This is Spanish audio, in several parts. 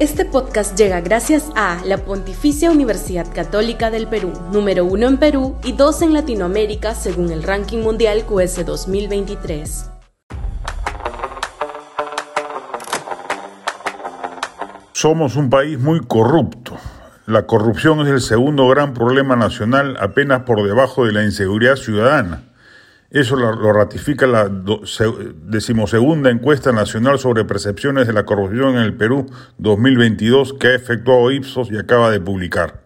Este podcast llega gracias a la Pontificia Universidad Católica del Perú, número uno en Perú y dos en Latinoamérica según el ranking mundial QS 2023. Somos un país muy corrupto. La corrupción es el segundo gran problema nacional apenas por debajo de la inseguridad ciudadana. Eso lo, ratifica la decimosegunda encuesta nacional sobre percepciones de la corrupción en el Perú 2022 que ha efectuado Ipsos y acaba de publicar.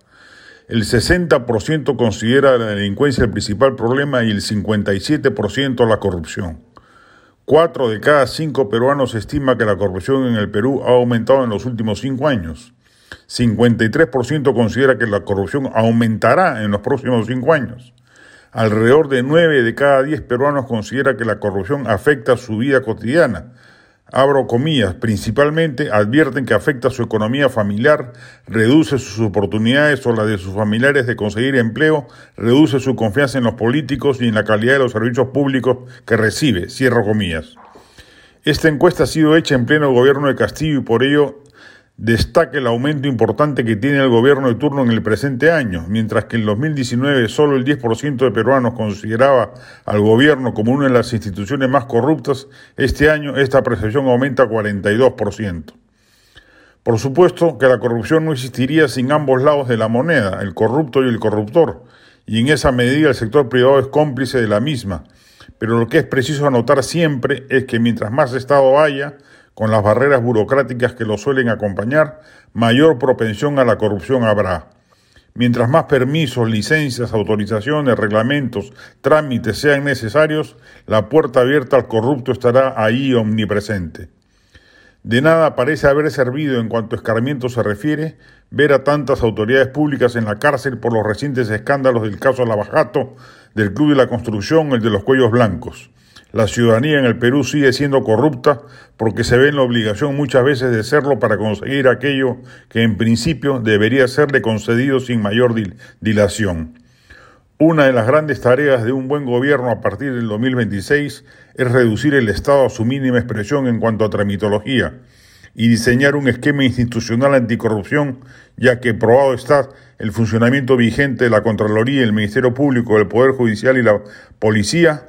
El 60% considera la delincuencia el principal problema y el 57% la corrupción. Cuatro de cada cinco peruanos estima que la corrupción en el Perú ha aumentado en los últimos cinco años. 53% considera que la corrupción aumentará en los próximos cinco años. Alrededor de 9 de cada 10 peruanos considera que la corrupción afecta su vida cotidiana. Abro comillas, principalmente advierten que afecta su economía familiar, reduce sus oportunidades o las de sus familiares de conseguir empleo, reduce su confianza en los políticos y en la calidad de los servicios públicos que recibe. Cierro comillas. Esta encuesta ha sido hecha en pleno gobierno de Castillo y por ello destaca el aumento importante que tiene el gobierno de turno en el presente año, mientras que en 2019 solo el 10% de peruanos consideraba al gobierno como una de las instituciones más corruptas, este año esta percepción aumenta a 42%. Por supuesto que la corrupción no existiría sin ambos lados de la moneda, el corrupto y el corruptor, y en esa medida el sector privado es cómplice de la misma. Pero lo que es preciso anotar siempre es que mientras más Estado haya, con las barreras burocráticas que lo suelen acompañar, mayor propensión a la corrupción habrá. Mientras más permisos, licencias, autorizaciones, reglamentos, trámites sean necesarios, la puerta abierta al corrupto estará ahí omnipresente. De nada parece haber servido en cuanto a escarmiento se refiere ver a tantas autoridades públicas en la cárcel por los recientes escándalos del caso Lavajato, del Club de la Construcción, el de los cuellos blancos. La ciudadanía en el Perú sigue siendo corrupta porque se ve en la obligación muchas veces de serlo para conseguir aquello que en principio debería serle concedido sin mayor dilación. Una de las grandes tareas de un buen gobierno a partir del 2026 es reducir el Estado a su mínima expresión en cuanto a tramitología y diseñar un esquema institucional anticorrupción, ya que probado está el funcionamiento vigente de la Contraloría, el Ministerio Público, el Poder Judicial y la Policía